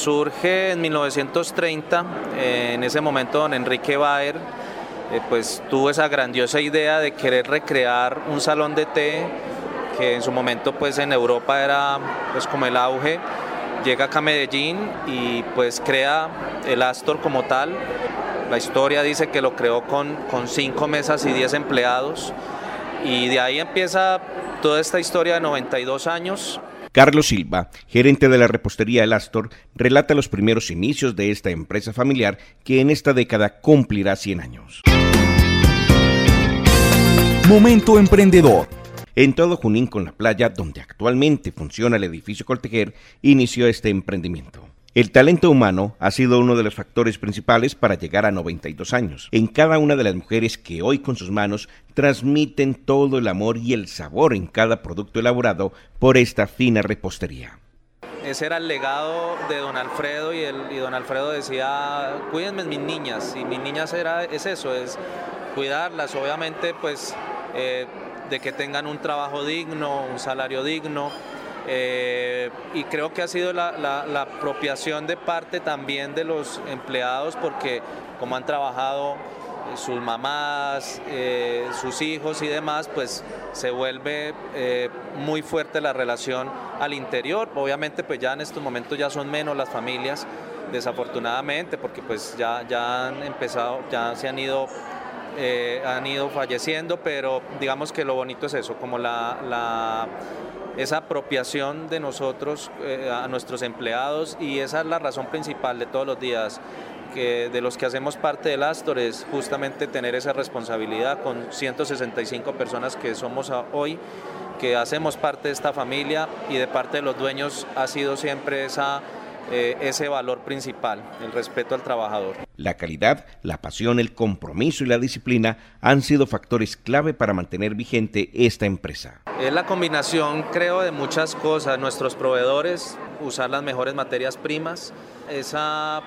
Surge en 1930, eh, en ese momento don Enrique Baer eh, pues tuvo esa grandiosa idea de querer recrear un salón de té que en su momento pues en Europa era pues como el auge. Llega acá a Medellín y pues crea el Astor como tal. La historia dice que lo creó con, con cinco mesas y diez empleados y de ahí empieza toda esta historia de 92 años. Carlos Silva, gerente de la repostería El Astor, relata los primeros inicios de esta empresa familiar que en esta década cumplirá 100 años. Momento emprendedor. En todo Junín con la playa, donde actualmente funciona el edificio Coltejer, inició este emprendimiento. El talento humano ha sido uno de los factores principales para llegar a 92 años. En cada una de las mujeres que hoy con sus manos transmiten todo el amor y el sabor en cada producto elaborado por esta fina repostería. Ese era el legado de don Alfredo y, don Alfredo decía, cuídenme mis niñas. Y mis niñas era, es eso, es cuidarlas, obviamente pues eh, de que tengan un trabajo digno, un salario digno, eh, y creo que ha sido la, apropiación de parte también de los empleados porque como han trabajado eh, sus mamás, eh, sus hijos y demás, pues se vuelve muy fuerte la relación al interior. Obviamente pues ya en estos momentos ya son menos las familias, desafortunadamente, porque pues ya, ya han empezado, ya se han ido han ido falleciendo, pero digamos que lo bonito es eso, como la esa apropiación de nosotros eh, a nuestros empleados y esa es la razón principal de todos los días que de los que hacemos parte del Astor es justamente tener esa responsabilidad con 165 personas que somos hoy, que hacemos parte de esta familia y de parte de los dueños ha sido siempre esa eh, ese valor principal, el respeto al trabajador. La calidad, la pasión, el compromiso y la disciplina han sido factores clave para mantener vigente esta empresa. Es la combinación, creo, de muchas cosas. Nuestros proveedores, usar las mejores materias primas, esa,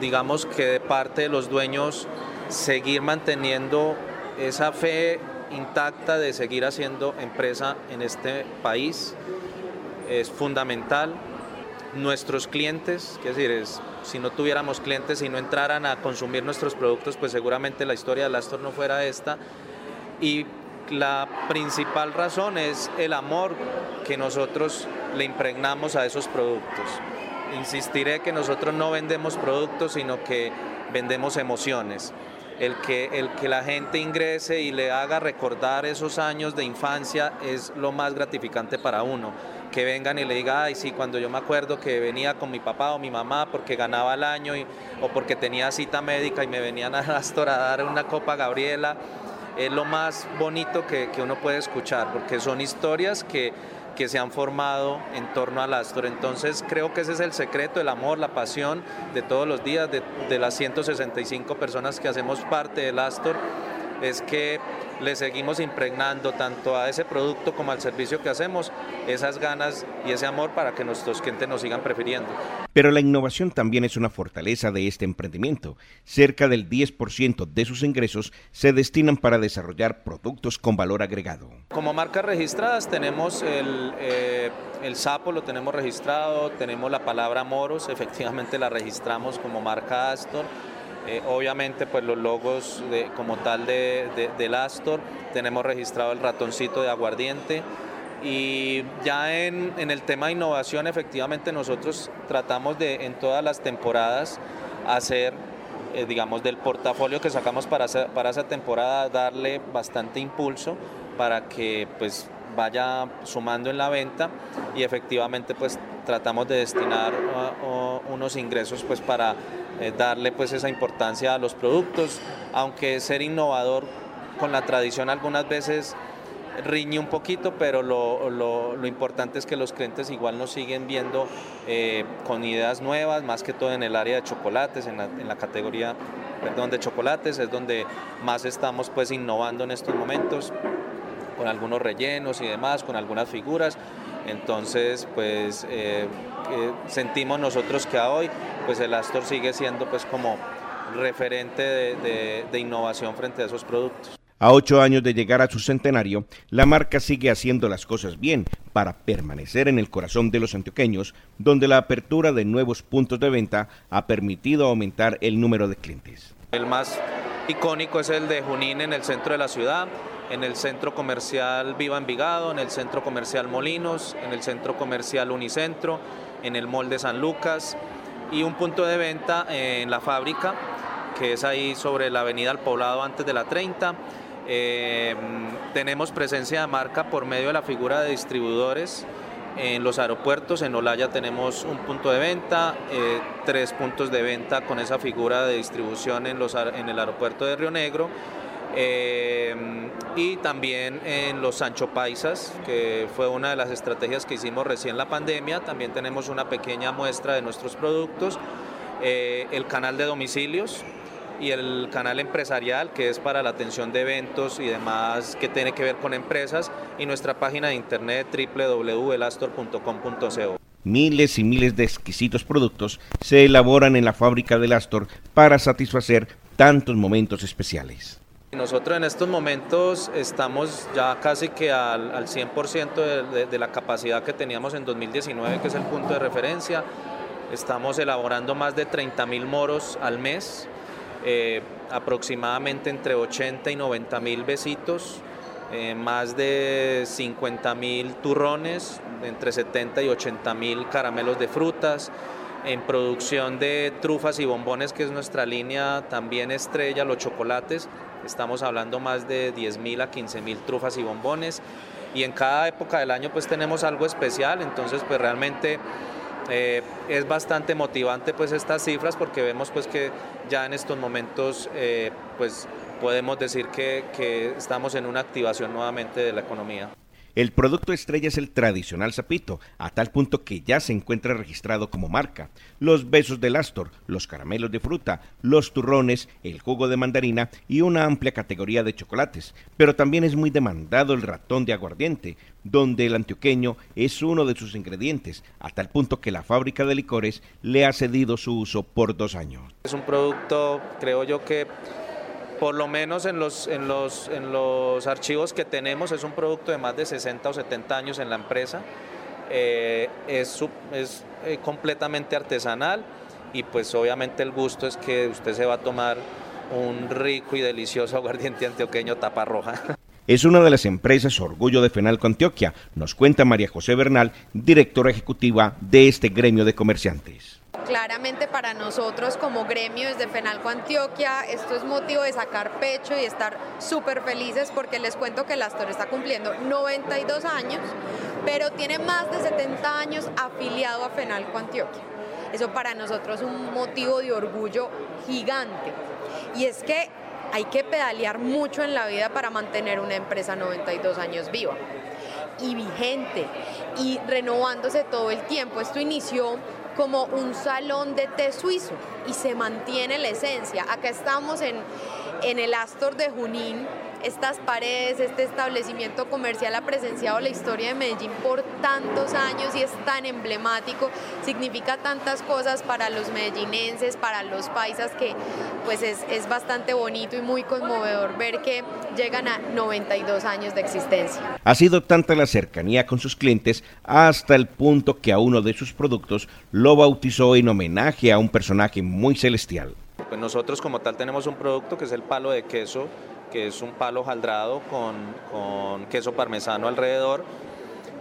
digamos que de parte de los dueños, seguir manteniendo esa fe intacta de seguir haciendo empresa en este país es fundamental nuestros clientes, es decir, es, si no tuviéramos clientes y no entraran a consumir nuestros productos, pues seguramente la historia de Astor no fuera esta. Y la principal razón es el amor que nosotros le impregnamos a esos productos. Insistiré que nosotros no vendemos productos, sino que vendemos emociones. El que, el que la gente ingrese y le haga recordar esos años de infancia es lo más gratificante para uno que vengan y le diga, ay, sí, cuando yo me acuerdo que venía con mi papá o mi mamá porque ganaba el año o porque tenía cita médica y me venían a Astor a dar una copa Gabriela, es lo más bonito que, uno puede escuchar, porque son historias que, que se han formado en torno al Astor. Entonces creo que ese es el secreto, el amor, la pasión de todos los días, de, de las 165 personas que hacemos parte del Astor es que le seguimos impregnando tanto a ese producto como al servicio que hacemos esas ganas y ese amor para que nuestros clientes nos sigan prefiriendo. Pero la innovación también es una fortaleza de este emprendimiento. Cerca del 10% de sus ingresos se destinan para desarrollar productos con valor agregado. Como marcas registradas tenemos el, eh, el sapo, lo tenemos registrado, tenemos la palabra moros, efectivamente la registramos como marca Astor eh, obviamente pues los logos como tal de, del Astor, tenemos registrado el ratoncito de aguardiente. Y ya en, el tema de innovación efectivamente nosotros tratamos de en todas las temporadas hacer eh, digamos del portafolio que sacamos para, para esa temporada darle bastante impulso para que pues vaya sumando en la venta. Y efectivamente pues tratamos de destinar uh, unos ingresos pues para eh, darle pues esa importancia a los productos, aunque ser innovador con la tradición algunas veces riñe un poquito, pero lo, lo, importante es que los clientes igual nos siguen viendo eh, con ideas nuevas, más que todo en el área de chocolates, en la, categoría perdón, de chocolates, es donde más estamos pues innovando en estos momentos, con algunos rellenos y demás, con algunas figuras. Entonces, pues eh, sentimos nosotros que a hoy pues el Astor sigue siendo pues como referente de, innovación frente a esos productos. A ocho años de llegar a su centenario, la marca sigue haciendo las cosas bien para permanecer en el corazón de los antioqueños, donde la apertura de nuevos puntos de venta ha permitido aumentar el número de clientes. El más icónico es el de Junín en el centro de la ciudad, en el centro comercial Viva Envigado, en el centro comercial Molinos, en el centro comercial Unicentro, en el mall de San Lucas y un punto de venta en la fábrica, que es ahí sobre la avenida al poblado antes de la 30 eh, tenemos presencia de marca por medio de la figura de distribuidores en los aeropuertos. En Olaya tenemos un punto de venta, eh, tres puntos de venta con esa figura de distribución en, los, en el aeropuerto de Río Negro. Eh, y también en los Sancho Paisas, que fue una de las estrategias que hicimos recién la pandemia. También tenemos una pequeña muestra de nuestros productos. el canal de domicilios, y el canal empresarial que es para la atención de eventos y demás que tiene que ver con empresas y nuestra página de internet www.elastor.com.co. Miles y miles de exquisitos productos se elaboran en la fábrica del Astor para satisfacer tantos momentos especiales. Nosotros en estos momentos estamos ya casi que al, al 100% de, de la capacidad que teníamos en 2019, que es el punto de referencia. Estamos elaborando más de 30 mil moros al mes eh, aproximadamente entre 80 y 90 mil besitos, eh, más de 50 mil turrones, entre 70 y 80 mil caramelos de frutas, en producción de trufas y bombones, que es nuestra línea también estrella, los chocolates, estamos hablando más de 10 mil a 15 mil trufas y bombones, y en cada época del año pues tenemos algo especial, entonces pues realmente eh, es bastante motivante pues estas cifras porque vemos pues que ya en estos momentos eh, pues podemos decir que, que estamos en una activación nuevamente de la economía. El producto estrella es el tradicional sapito, a tal punto que ya se encuentra registrado como marca. Los besos del Astor, los caramelos de fruta, los turrones, el jugo de mandarina y una amplia categoría de chocolates. Pero también es muy demandado el ratón de aguardiente, donde el antioqueño es uno de sus ingredientes, a tal punto que la fábrica de licores le ha cedido su uso por dos años. Es un producto, creo yo que por lo menos en los, en, los, en los archivos que tenemos, es un producto de más de 60 o 70 años en la empresa. Eh, es, es eh, completamente artesanal y pues obviamente el gusto es que usted se va a tomar un rico y delicioso aguardiente antioqueño tapa roja. Es una de las empresas orgullo de Fenalco Antioquia, nos cuenta María José Bernal, directora ejecutiva de este gremio de comerciantes. Claramente para nosotros como gremio desde Fenalco Antioquia, esto es motivo de sacar pecho y estar súper felices porque les cuento que el Astor está cumpliendo 92 años, pero tiene más de 70 años afiliado a Fenalco Antioquia. Eso para nosotros es un motivo de orgullo gigante. Y es que hay que pedalear mucho en la vida para mantener una empresa 92 años viva y vigente y renovándose todo el tiempo. Esto inició como un salón de té suizo y se mantiene la esencia. Acá estamos en, en el Astor de Junín, estas paredes, este establecimiento comercial ha presenciado la historia de Medellín por tantos años y es tan emblemático, significa tantas cosas para los medellinenses, para los paisas, que pues es, es bastante bonito y muy conmovedor ver que llegan a 92 años de existencia. Ha sido tanta la cercanía con sus clientes hasta el punto que a uno de sus productos lo bautizó en homenaje a un personaje muy celestial. Pues nosotros como tal tenemos un producto que es el palo de queso que es un palo jaldrado con, queso parmesano alrededor.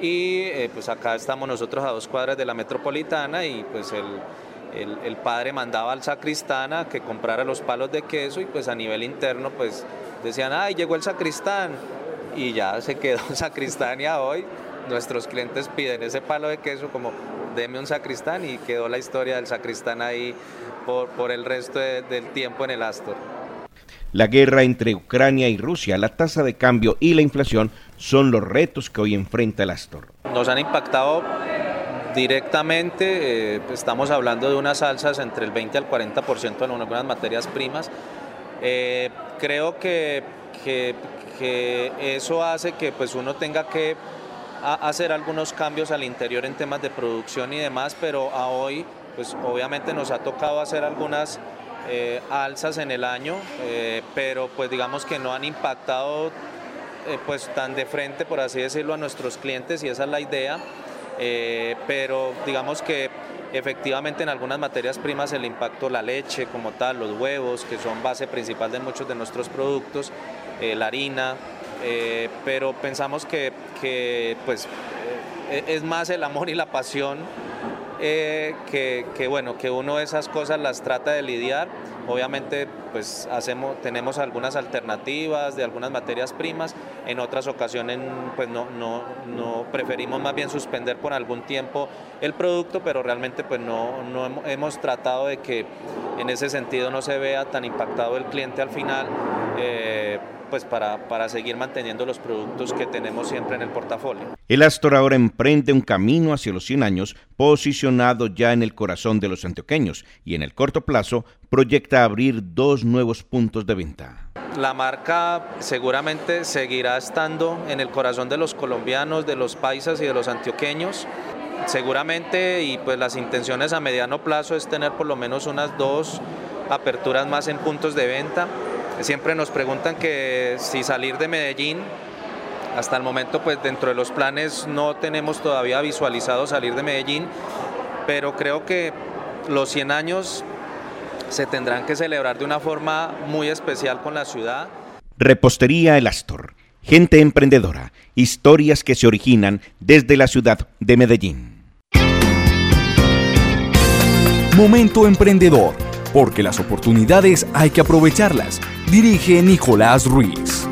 Y eh, pues acá estamos nosotros a dos cuadras de la metropolitana y pues el, el, padre mandaba al sacristán a que comprara los palos de queso y pues a nivel interno pues decían, ay, llegó el sacristán y ya se quedó el sacristán y a hoy nuestros clientes piden ese palo de queso como deme un sacristán y quedó la historia del sacristán ahí por, por el resto del tiempo en el Astor. La guerra entre Ucrania y Rusia, la tasa de cambio y la inflación son los retos que hoy enfrenta el Astor. Nos han impactado directamente, eh, estamos hablando de unas salsas entre el 20 al 40% en algunas materias primas. Eh, creo que, que, eso hace que pues uno tenga que hacer algunos cambios al interior en temas de producción y demás, pero a hoy pues obviamente nos ha tocado hacer algunas eh, alzas en el año, eh, pero pues digamos que no han impactado eh, pues tan de frente, por así decirlo, a nuestros clientes y esa es la idea. pero digamos que efectivamente en algunas materias primas el impacto, la leche como tal, los huevos, que son base principal de muchos de nuestros productos, la harina, pero pensamos que, que pues, es más el amor y la pasión eh, que, bueno, que uno esas cosas las trata de lidiar. Obviamente, pues hacemos, tenemos algunas alternativas de algunas materias primas. En otras ocasiones, pues no, no, no preferimos más bien suspender por algún tiempo el producto, pero realmente pues no, no hemos tratado de que en ese sentido no se vea tan impactado el cliente al final. Eh, pues para, para seguir manteniendo los productos que tenemos siempre en el portafolio. El Astor ahora emprende un camino hacia los 100 años, posicionado ya en el corazón de los antioqueños y en el corto plazo proyecta abrir dos nuevos puntos de venta. La marca seguramente seguirá estando en el corazón de los colombianos, de los paisas y de los antioqueños seguramente y pues las intenciones a mediano plazo es tener por lo menos unas dos aperturas más en puntos de venta Siempre nos preguntan que si salir de Medellín, hasta el momento pues dentro de los planes no tenemos todavía visualizado salir de Medellín, pero creo que los 100 años se tendrán que celebrar de una forma muy especial con la ciudad. Repostería El Astor, gente emprendedora, historias que se originan desde la ciudad de Medellín. Momento emprendedor, porque las oportunidades hay que aprovecharlas dirige Nicolás Ruiz.